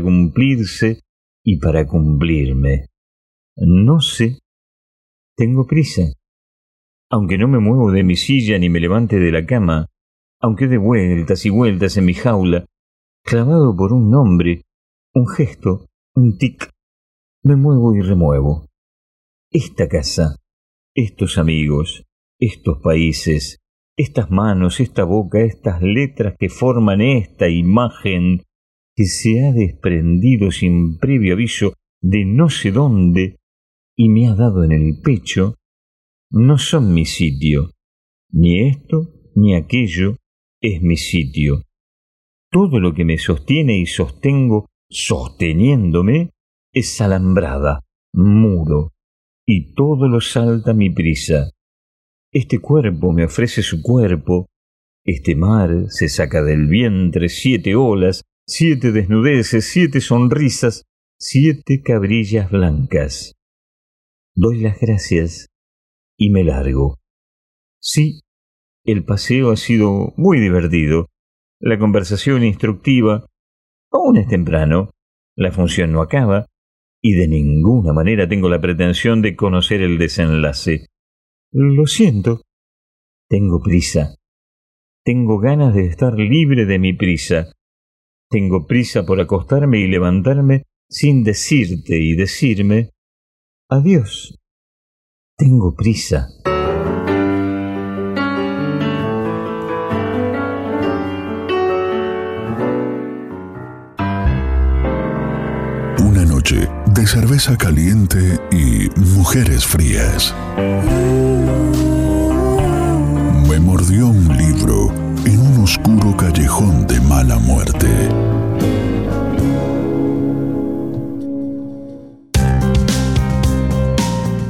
cumplirse y para cumplirme. No sé. Tengo prisa. Aunque no me muevo de mi silla ni me levante de la cama, aunque de vueltas y vueltas en mi jaula, clavado por un nombre, un gesto, un tic, me muevo y remuevo. Esta casa, estos amigos, estos países, estas manos, esta boca, estas letras que forman esta imagen que se ha desprendido sin previo aviso de no sé dónde y me ha dado en el pecho, no son mi sitio. Ni esto ni aquello es mi sitio. Todo lo que me sostiene y sostengo sosteniéndome es alambrada, muro, y todo lo salta mi prisa. Este cuerpo me ofrece su cuerpo, este mar se saca del vientre siete olas siete desnudeces, siete sonrisas, siete cabrillas blancas. Doy las gracias y me largo. Sí, el paseo ha sido muy divertido, la conversación instructiva, aún es temprano, la función no acaba, y de ninguna manera tengo la pretensión de conocer el desenlace. Lo siento. Tengo prisa. Tengo ganas de estar libre de mi prisa. Tengo prisa por acostarme y levantarme sin decirte y decirme adiós. Tengo prisa. Una noche de cerveza caliente y mujeres frías. Me mordió un libro en un oscuro callejón de mala muerte.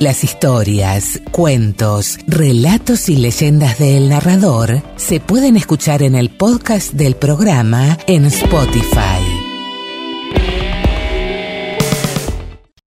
Las historias, cuentos, relatos y leyendas del narrador se pueden escuchar en el podcast del programa en Spotify.